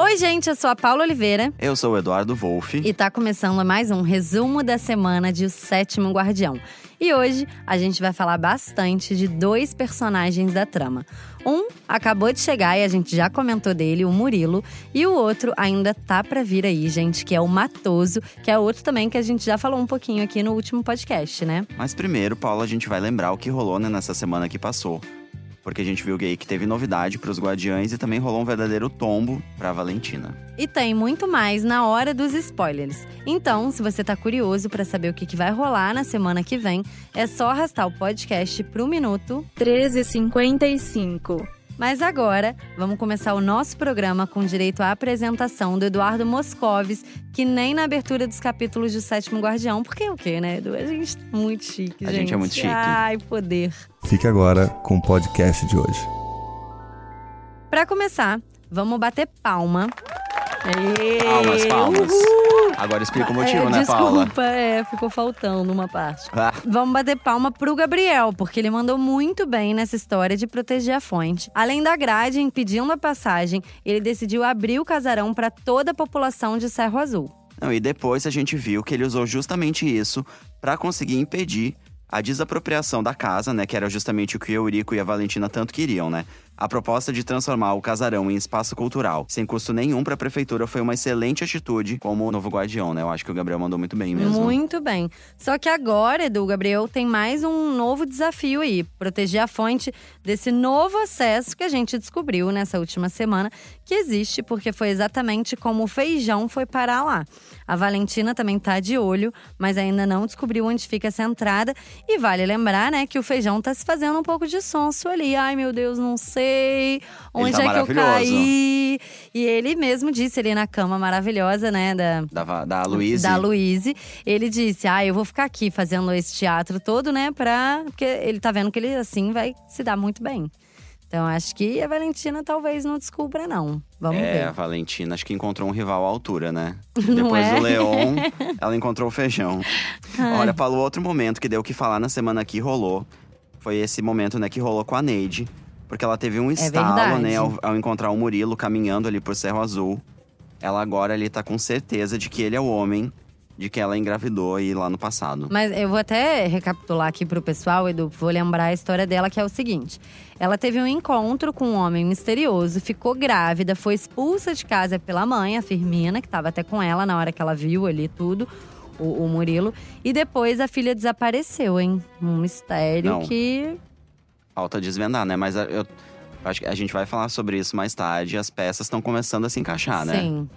Oi, gente, eu sou a Paula Oliveira Eu sou o Eduardo Wolff. e tá começando mais um resumo da semana de O Sétimo Guardião. E hoje a gente vai falar bastante de dois personagens da trama. Um acabou de chegar e a gente já comentou dele, o Murilo, e o outro ainda tá pra vir aí, gente, que é o Matoso, que é outro também que a gente já falou um pouquinho aqui no último podcast, né? Mas primeiro, Paulo, a gente vai lembrar o que rolou né, nessa semana que passou. Porque a gente viu aí que teve novidade pros Guardiães e também rolou um verdadeiro tombo pra Valentina. E tem muito mais na hora dos spoilers. Então, se você tá curioso pra saber o que, que vai rolar na semana que vem, é só arrastar o podcast pro minuto 13h55. Mas agora, vamos começar o nosso programa com direito à apresentação do Eduardo Moscovis, que nem na abertura dos capítulos do Sétimo Guardião, porque é o quê, né, Edu? A gente tá muito chique, A gente. gente é muito chique. Ai, poder. Fique agora com o podcast de hoje. Pra começar, vamos bater palma. Aê! Palmas, palmas. Uhul! Agora explica o motivo, é, né, Paula? Desculpa, é, ficou faltando uma parte. Ah, Vamos bater palma pro Gabriel, porque ele mandou muito bem nessa história de proteger a fonte. Além da grade impedindo a passagem, ele decidiu abrir o casarão para toda a população de Cerro Azul. não, e depois a gente viu que ele usou justamente isso pra conseguir impedir a desapropriação da casa, né? Que era justamente o que o Eurico e a Valentina tanto queriam, né? A proposta de transformar o casarão em espaço cultural, sem custo nenhum pra prefeitura, foi uma excelente atitude como novo guardião, né? Eu acho que o Gabriel mandou muito bem mesmo. Muito bem. Só que agora, Edu, Gabriel, tem mais um novo desafio aí: proteger a fonte desse novo acesso que a gente descobriu nessa última semana que existe, porque foi exatamente como o feijão foi parar lá. A Valentina também tá de olho, mas ainda não descobriu onde fica essa entrada. E vale lembrar, né, que o feijão tá se fazendo um pouco de sonso ali. Ai, meu Deus, não sei. Onde tá é que eu caí? E ele mesmo disse ali na cama maravilhosa, né, da, Da, da Luíse. da Luíse. Ele disse: Ah, eu vou ficar aqui fazendo esse teatro todo, né? Pra. Porque ele tá vendo que ele assim vai se dar muito bem. Então acho que a Valentina talvez não descubra, não. Vamos É, a ver. Valentina acho que encontrou um rival à altura, né? Não Depois é? do Leon, ela encontrou o feijão. Olha, Paulo, outro momento que deu o que falar na semana que rolou foi esse momento, né, que rolou com a Neide. Porque ela teve um estalo, É né, ao, ao encontrar o Murilo caminhando ali por Cerro Azul. Ela agora ali tá com certeza de que ele é o homem de que ela engravidou aí lá no passado. Mas eu vou até recapitular aqui pro pessoal, Edu, vou lembrar a história dela, que é o seguinte: ela teve um encontro com um homem misterioso, ficou grávida, foi expulsa de casa pela mãe, a Firmina, que tava até com ela na hora que ela viu ali tudo. O, o Murilo. E depois a filha desapareceu, hein? Um mistério Não. que Falta desvendar, né? Mas a- eu acho que a gente vai falar sobre isso mais tarde. As peças estão começando a se encaixar, né? Sim.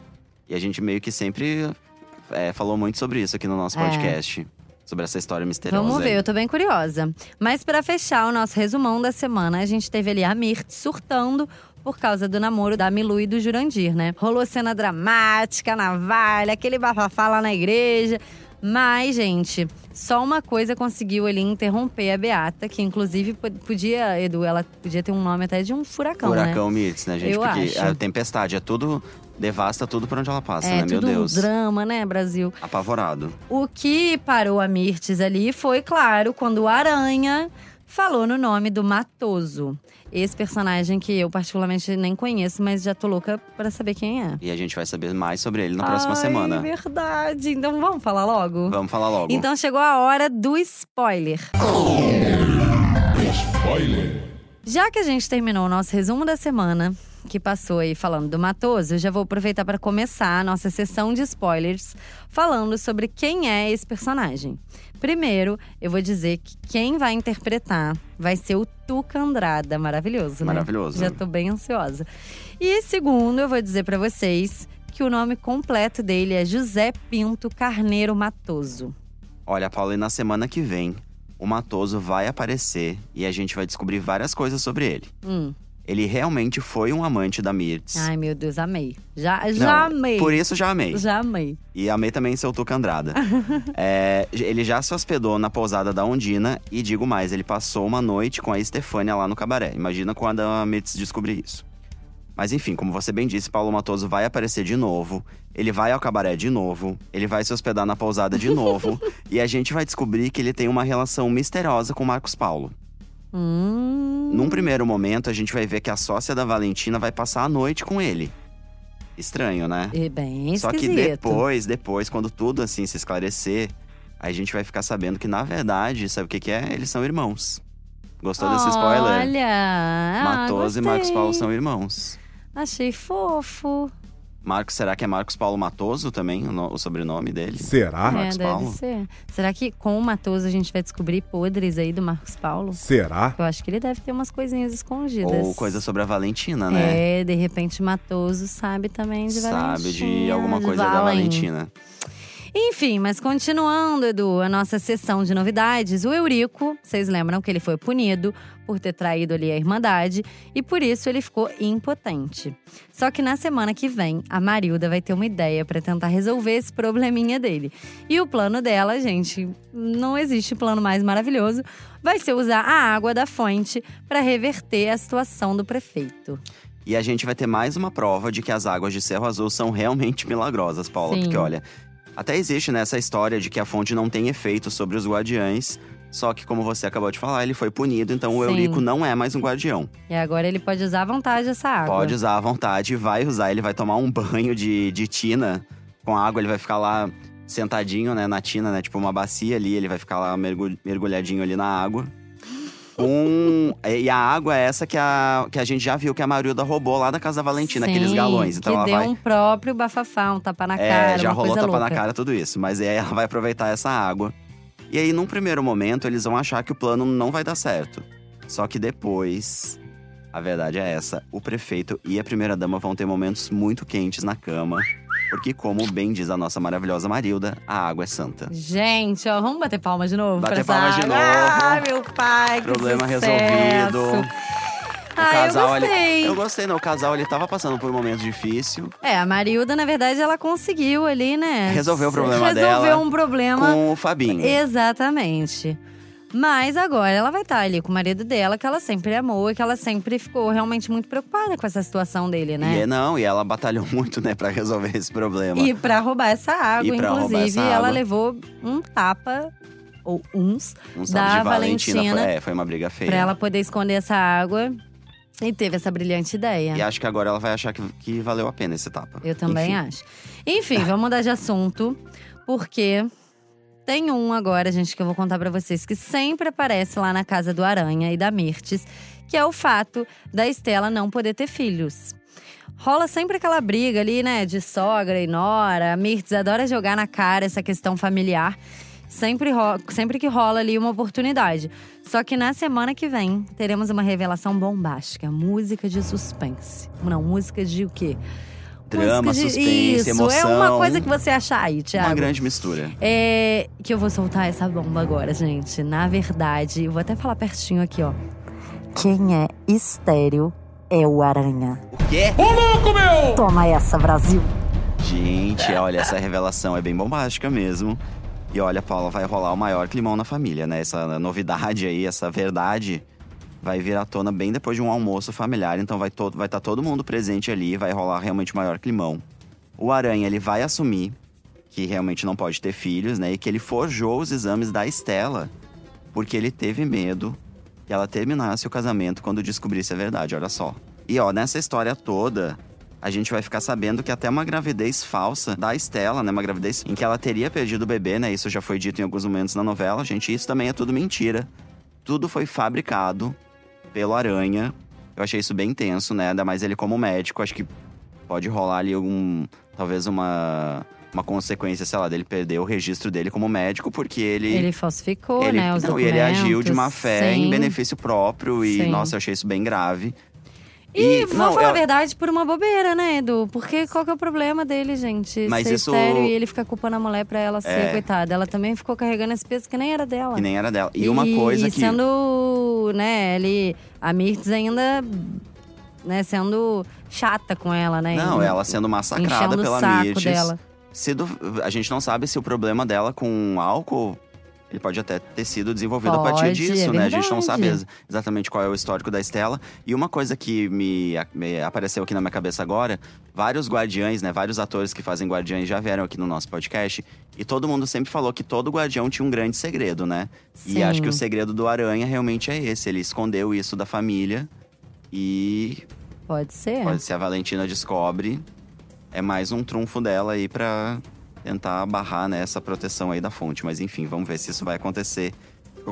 E a gente meio que sempre é, falou muito sobre isso aqui no nosso É. podcast. Sobre essa história misteriosa. Vamos ver, aí. eu tô bem curiosa. Mas pra fechar o nosso resumão da semana, a gente teve ali a Mirth surtando por causa do namoro da Milu e do Jurandir, né? Rolou cena dramática, navalha, aquele bafafá lá na igreja. Mas, gente, só uma coisa conseguiu ali interromper a Beata, que inclusive po- podia, Edu, ela podia ter um nome até de um furacão, né? Furacão Mirtz, né, gente? Eu Porque acho. a tempestade é tudo. devasta tudo por onde ela passa, É né? Meu Deus. um drama, né, Brasil? Apavorado. O que parou a Mirtes ali foi, claro, quando o Aranha falou no nome do Matoso. Esse personagem que eu particularmente nem conheço, mas já tô louca pra saber quem é. E a gente vai saber mais sobre ele na próxima Ai, semana. verdade. Então vamos falar logo? Vamos falar logo. Então chegou a hora do spoiler. Já que a gente terminou o nosso resumo da semana, que passou aí falando do Matoso, eu já vou aproveitar para começar a nossa sessão de spoilers falando sobre quem é esse personagem. Primeiro, eu vou dizer que quem vai interpretar vai ser o Tuca Andrada, maravilhoso, né? Maravilhoso. Já tô bem ansiosa. E segundo, eu vou dizer para vocês que o nome completo dele é José Pinto Carneiro Matoso. Olha, Paula, e na semana que vem, o Matoso vai aparecer e a gente vai descobrir várias coisas sobre ele. Hum. Ele realmente foi um amante da Mirtz. Ai, meu Deus, amei. Já, Não, já amei. Por isso já amei. Já amei. E amei também seu Tuca Andrada. É, ele já se hospedou na pousada da Ondina e digo mais, ele passou uma noite com a Estefânia lá no cabaré. Imagina quando a Mirtz descobrir isso. Mas enfim, como você bem disse, Paulo Matoso vai aparecer de novo. Ele vai ao cabaré de novo. Ele vai se hospedar na pousada de novo. e a gente vai descobrir que ele tem uma relação misteriosa com Marcos Paulo. Hum. Num primeiro momento, a gente vai ver que a sócia da Valentina vai passar a noite com ele. Estranho, né? É bem Só que depois, depois, quando tudo assim se esclarecer, a gente vai ficar sabendo que, na verdade, sabe o que, que é? Eles são irmãos. Gostou desse spoiler? Olha! ah, Matoso e Marcos. Paulo são irmãos. Achei fofo. Marcos, será que é Marcos Paulo Matoso também, o, no- o sobrenome dele? Será? é, Marcos deve Paulo? ser. Será que com o Matoso a gente vai descobrir podres aí do Marcos Paulo? Será? Eu acho que ele deve ter umas coisinhas escondidas. Ou coisa sobre a Valentina, né? É, de repente Matoso sabe também de Valentina. Sabe de alguma de coisa da Valen. Valentina. Enfim, mas continuando, Edu, a nossa sessão de novidades, o Eurico, vocês lembram que ele foi punido por ter traído ali a Irmandade e por isso ele ficou impotente. Só que na semana que vem, a Marilda vai ter uma ideia pra tentar resolver esse probleminha dele. E o plano dela, gente, não existe plano mais maravilhoso, vai ser usar a água da fonte pra reverter a situação do prefeito. E a gente vai ter mais uma prova de que as águas de Cerro Azul são realmente milagrosas, Paula. Sim. Porque, olha, até existe nessa história de que a fonte não tem efeito sobre os guardiães. Só que, como você acabou de falar, ele foi punido, então o Sim. Eurico não é mais um guardião. E agora ele pode usar à vontade essa água. Pode usar à vontade, vai usar, ele vai tomar um banho de, de tina com água, ele vai ficar lá sentadinho, né, na tina, né, tipo uma bacia ali, ele vai ficar lá mergulh- mergulhadinho ali na água. E a água é essa que a, que a gente já viu que a Marilda roubou lá da casa da Valentina, aqueles Sim, galões. Então que ela deu vai. um próprio bafafá, um tapa na É, cara, já uma rolou tapa louca. na cara, tudo isso. Mas aí ela vai aproveitar essa água. E aí, num primeiro momento, eles vão achar que o plano não vai dar certo. Só que depois, a verdade é essa: o prefeito e a primeira-dama vão ter momentos muito quentes na cama. Porque, como bem diz a nossa maravilhosa Marilda, a água é santa. Gente, ó, vamos bater palma de novo? Bater essa palma de novo. Ah, meu pai, que Problema resolvido. O Ah, casal, eu ele- gostei. eu gostei, não. O casal ele tava passando por um momento difícil É, a Marilda, na verdade, ela conseguiu ali, né? Resolveu o problema Resolveu dela um problema. com o Fabinho. Exatamente. Mas agora ela vai estar ali com o marido dela, que ela sempre amou e que ela sempre ficou realmente muito preocupada com essa situação dele, E né? é, não, e ela batalhou muito, né, pra resolver esse problema. E pra roubar essa água, E inclusive, essa ela água. levou um tapa, ou uns, da Valentina, Valentina, foi, é, foi uma briga feia. pra ela poder esconder essa água. E teve essa brilhante ideia. E acho que agora ela vai achar que, que valeu a pena esse tapa. Eu também Enfim. acho. Enfim, vamos mudar de assunto, porque tem um agora, gente, que eu vou contar pra vocês, que sempre aparece lá na casa do Aranha e da Mirtes, que é o fato da Estela não poder ter filhos. Rola sempre aquela briga ali, né, de sogra e nora. A Mirtes adora jogar na cara essa questão familiar. Sempre, sempre que rola ali uma oportunidade. Só que na semana que vem teremos uma revelação bombástica. Música de suspense. Não, música de o quê? Drama, de- suspense, Isso, emoção. é uma coisa que você acha aí, Thiago. Uma grande mistura. É que eu vou soltar essa bomba agora, gente. Na verdade, eu vou até falar pertinho aqui, ó. Quem é estéreo é o Aranha. O quê? Toma essa, Brasil. Gente, olha, essa revelação é bem bombástica mesmo. E olha, Paula, vai rolar o maior climão na família, né? Essa novidade aí, essa verdade vai vir à tona bem depois de um almoço familiar. Então vai estar vai tá todo mundo presente ali, vai rolar realmente o maior climão. O Aranha, ele vai assumir que realmente não pode ter filhos, né? E que ele forjou os exames da Estela porque ele teve medo que ela terminasse o casamento quando descobrisse a verdade, olha só. E ó, nessa história toda, a gente vai ficar sabendo que até uma gravidez falsa da Estela, né? Uma gravidez em que ela teria perdido o bebê, né? Isso já foi dito em alguns momentos na novela. Gente, isso também é tudo mentira. Tudo foi fabricado pelo Aranha. Eu achei isso bem tenso, né? Ainda mais ele como médico. Acho que pode rolar ali algum. Talvez uma. Uma consequência, sei lá, dele perder o registro dele como médico, porque ele. Ele falsificou, ele- né, os não, e ele agiu de má fé em benefício próprio. E, Sim. nossa, eu achei isso bem grave. E, vou não, falar eu- a verdade por uma bobeira, né, Edu? Porque qual que é o problema dele, gente? Mas Ser isso- estéreo e ele ficar culpando a mulher pra ela ser, É. coitada. Ela também ficou carregando esse peso que nem era dela. Que nem era dela. E, uma coisa e que. sendo, né, ele… A Mirtz ainda, né, sendo chata com ela, né? Não, ela sendo massacrada pela Mirtes. dela. Se du- A gente não sabe se o problema dela com álcool. Ele pode até ter sido desenvolvido a partir Pode, disso, é né? A gente não sabe exatamente qual é o histórico da Estela. E uma coisa que me, me apareceu aqui na minha cabeça agora: vários guardiães, né? Vários atores que fazem guardiães já vieram aqui no nosso podcast. E todo mundo sempre falou que todo guardião tinha um grande segredo, né? Sim. E acho que o segredo do Aranha realmente é esse. Ele escondeu isso da família. E Pode ser. pode ser a Valentina descobre. é mais um trunfo dela aí pra tentar barrar né, essa proteção aí da fonte. Mas enfim, vamos ver se isso vai acontecer.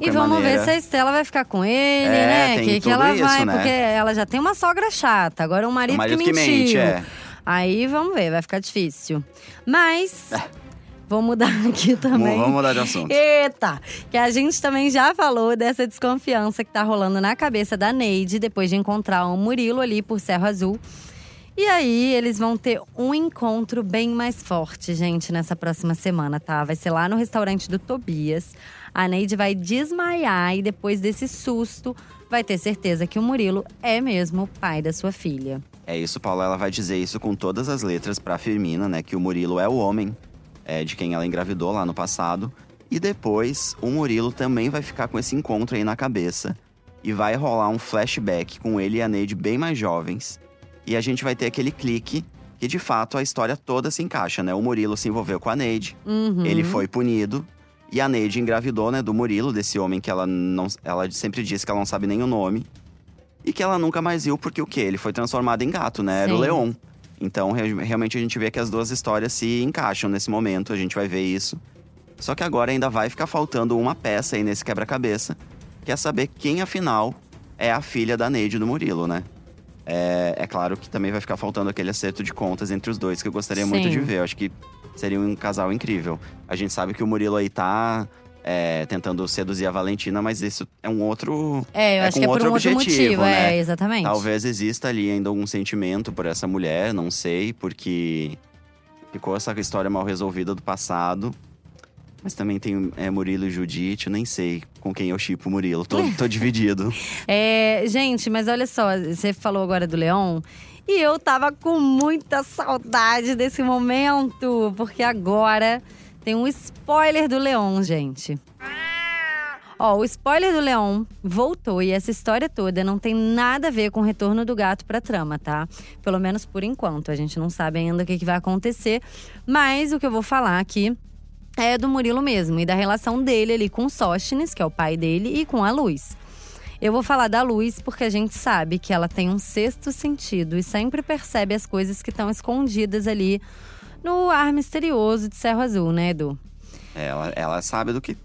E vamos maneira, ver se a Estela vai ficar com ele, É, né? tem que, que ela isso, vai, né? porque ela já tem uma sogra chata, agora um marido, o marido que que mentiu. mente, é. Aí vamos ver, vai ficar difícil. Mas vou mudar aqui também. Vamos mudar de assunto. Eita! Que a gente também já falou dessa desconfiança que tá rolando na cabeça da Neide depois de encontrar o Murilo ali por Cerro Azul. E aí, eles vão ter um encontro bem mais forte, gente, nessa próxima semana, tá? Vai ser lá no restaurante do Tobias. A Neide vai desmaiar e depois desse susto, vai ter certeza que o Murilo é mesmo o pai da sua filha. É isso, Paula. Ela vai dizer isso com todas as letras pra Firmina, né? Que o Murilo é o homem é, de quem ela engravidou lá no passado. E depois, o Murilo também vai ficar com esse encontro aí na cabeça. E vai rolar um flashback com ele e a Neide bem mais jovens. E a gente vai ter aquele clique que, de fato, a história toda se encaixa, né? O Murilo se envolveu com a Neide. Uhum. Ele foi punido. E a Neide engravidou, né, do Murilo, desse homem que ela não. Ela sempre disse que ela não sabe nem o nome. E que ela nunca mais viu, porque o quê? Ele foi transformado em gato, né? Era o Sim. Leon. Então, re- realmente, a gente vê que as duas histórias se encaixam nesse momento, a gente vai ver isso. Só que agora ainda vai ficar faltando uma peça aí nesse quebra-cabeça, que é saber quem, afinal, é a filha da Neide do Murilo, né? É, é claro que também vai ficar faltando aquele acerto de contas entre os dois, que eu gostaria muito Sim. de ver. Eu acho que seria um casal incrível. A gente sabe que o Murilo aí tá é, tentando seduzir a Valentina, mas isso é um outro. É, eu É acho com que é por outro um outro objetivo, motivo, né? é, exatamente. Talvez exista ali ainda algum sentimento por essa mulher, não sei, porque ficou essa história mal resolvida do passado. Mas também tem é, Murilo e Judite, eu nem sei com quem eu chipo o Murilo. Tô, tô dividido. É, gente, mas olha só, você falou agora do Leon. E eu tava com muita saudade desse momento, porque agora tem um spoiler do Leon, gente. Ó, o spoiler do Leon voltou e essa história toda não tem nada a ver com o retorno do gato pra trama, tá? Pelo menos por enquanto. A gente não sabe ainda o que, que vai acontecer. Mas o que eu vou falar aqui é do Murilo mesmo e da relação dele ali com Sóstenes, que é o pai dele, e com a Luz. Eu vou falar da Luz porque a gente sabe que ela tem um sexto sentido e sempre percebe as coisas que estão escondidas ali no ar misterioso de Cerro Azul, né, Edu? Ela, ela sabe do que.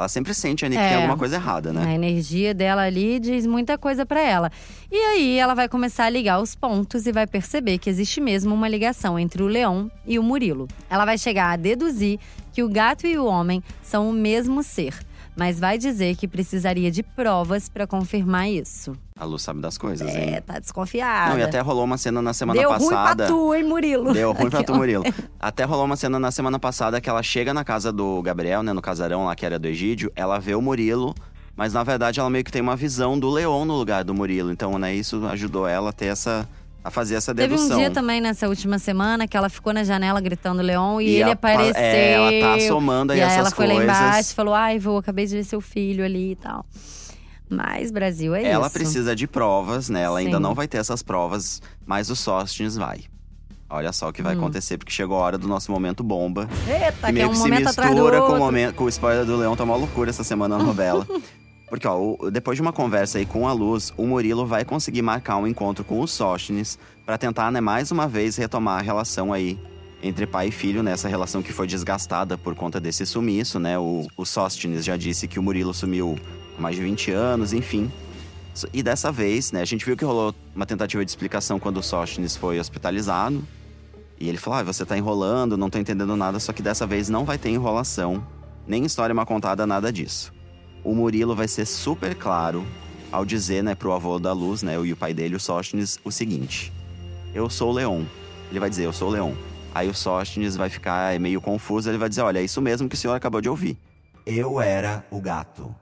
Ela sempre sente ali que É. tem alguma coisa errada, né? A energia dela ali diz muita coisa pra ela. E aí ela vai começar a ligar os pontos e vai perceber que existe mesmo uma ligação entre o Leão e o Murilo. Ela vai chegar a deduzir que o gato e o homem são o mesmo ser, mas vai dizer que precisaria de provas pra confirmar isso. A Lu sabe das coisas, hein? É, tá desconfiada. Não, e até rolou uma cena na semana Deu passada. ruim pra tu, hein, Murilo? Deu ruim pra tu. Murilo. Até rolou uma cena na semana passada que ela chega na casa do Gabriel, né? No casarão lá que era do Egídio. Ela vê o Murilo, mas na verdade ela meio que tem uma visão do Leon no lugar do Murilo. Então, né, isso ajudou ela a ter essa. A fazer essa Teve dedução. um dia também nessa última semana que ela ficou na janela gritando Leon e, E ele a- apareceu. é, ela tá somando aí e aí essas ela foi coisas. lá embaixo e falou: Ai, vou, acabei de ver seu filho ali e tal. Mas Brasil é Ela isso. precisa de provas, né? Ela ainda Sim. não vai ter essas provas, mas o Sóstenes vai. Olha só o que vai Hum. acontecer, porque chegou a hora do nosso momento bomba. Eita, que que é meio um que se mistura com o, momento, com o spoiler do Leão, tá uma loucura essa semana na novela. Porque, ó, depois de uma conversa aí com a Luz, o Murilo vai conseguir marcar um encontro com o Sóstenes pra tentar, né, mais uma vez retomar a relação aí entre pai e filho, né? Essa relação que foi desgastada por conta desse sumiço, né? O, o Sóstenes já disse que o Murilo sumiu há mais de 20 anos, enfim. E dessa vez, né, a gente viu que rolou uma tentativa de explicação quando o Sóstenes foi hospitalizado. E ele falou: ah, você tá enrolando, não tô entendendo nada, só que dessa vez não vai ter enrolação, nem história mal contada, nada disso. O Murilo vai ser super claro ao dizer, né, pro avô da Luz, né, e o pai dele, o Sóstenes, o seguinte: Eu sou o Leon. Ele vai dizer: Eu sou o Leon. Aí o Sóstenes vai ficar meio confuso, ele vai dizer: Olha, é isso mesmo que o senhor acabou de ouvir. Eu era o gato.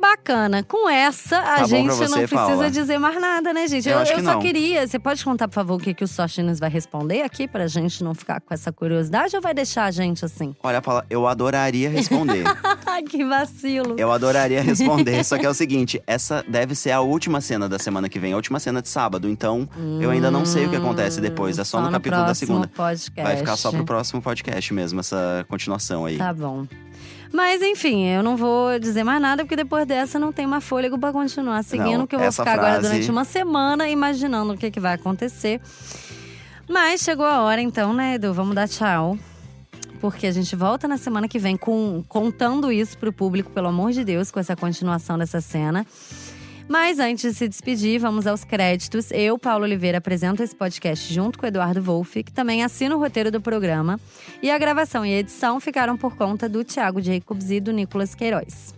Bacana. Com essa, a Tá gente pra não você, precisa Paula? dizer mais nada, né, gente? Eu acho que só não. queria. Você pode contar, por favor, o que, que o Sóstenes vai responder aqui pra gente não ficar com essa curiosidade ou vai deixar a gente assim? Olha, Paula, eu adoraria responder. Que vacilo. Eu adoraria responder, só que é o seguinte: essa deve ser a última cena da semana que vem, a última cena de sábado. Então, eu ainda não sei o que acontece depois. É só, no capítulo da segunda. Podcast. Vai ficar só pro próximo podcast mesmo, essa continuação aí. Tá bom. Mas enfim, eu não vou dizer mais nada, porque depois dessa não tem mais fôlego pra continuar seguindo, Não, que eu vou ficar agora frase- durante uma semana imaginando o que, que vai acontecer. Mas chegou a hora então, né, Edu? Vamos dar tchau. Porque a gente volta na semana que vem com, contando isso pro público, pelo amor de Deus, com essa continuação dessa cena. Mas antes de se despedir, vamos aos créditos. Eu, Paulo Oliveira, apresento esse podcast junto com o Eduardo Wolff, que também assina o roteiro do programa. E a gravação e a edição ficaram por conta do Thiago Jacobs e do Nicolas Queiroz.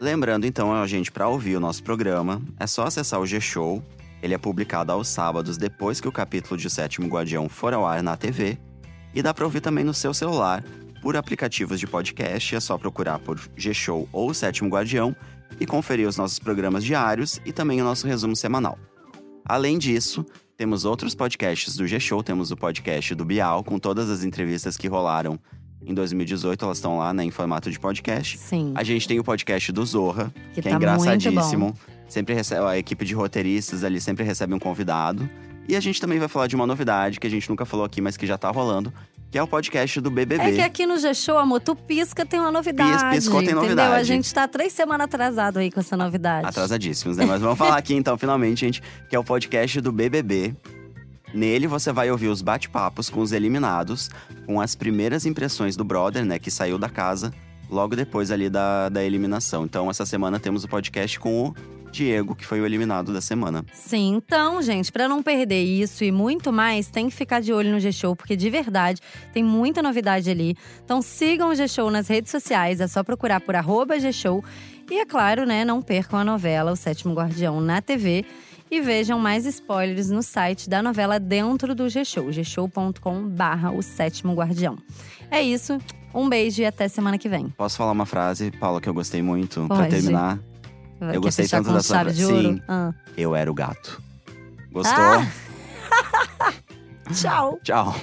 Lembrando então a gente para ouvir o nosso programa, é só acessar o G-Show. Ele é publicado aos sábados depois que o capítulo de Sétimo Guardião for ao ar na TV. E dá para ouvir também no seu celular, por aplicativos de podcast. É só procurar por G-Show ou O Sétimo Guardião e conferir os nossos programas diários e também o nosso resumo semanal. Além disso, temos outros podcasts do G-Show, temos o podcast do Bial, com todas as entrevistas que rolaram em 2018, elas estão lá né, em formato de podcast. Sim. A gente tem o podcast do Zorra, que, Que é tá engraçadíssimo. muito Sempre recebe, a equipe de roteiristas ali sempre recebe um convidado. E a gente também vai falar de uma novidade que a gente nunca falou aqui, mas que já tá rolando, que é o podcast do BBB. É que aqui no G-Show, amor, tu pisca, tem uma novidade. Pis- piscou, tem entendeu? novidade. A gente tá três semanas atrasado aí com essa novidade. Atrasadíssimos, né? Mas vamos falar aqui então, finalmente, gente, que é o podcast do BBB. Nele você vai ouvir os bate-papos com os eliminados, com as primeiras impressões do brother, né, que saiu da casa logo depois ali da, da eliminação. Então, essa semana temos o podcast com o Diego, que foi o eliminado da semana. Sim, então, gente, pra não perder isso e muito mais, tem que ficar de olho no G-Show, porque de verdade tem muita novidade ali. Então sigam o G-Show nas redes sociais, é só procurar por arroba G-Show. E é claro, né, não percam a novela O Sétimo Guardião na TV. E vejam mais spoilers no site da novela dentro do G-Show, gshow.com barra O Sétimo Guardião. É isso, um beijo e até semana que vem. Posso falar uma frase, Paula, que eu gostei muito, pra Pode. terminar? Quer gostei fechar tanto da sua chave de fra- ouro? Sim. Ah. Eu era o gato. Gostou? Ah! Tchau! Tchau.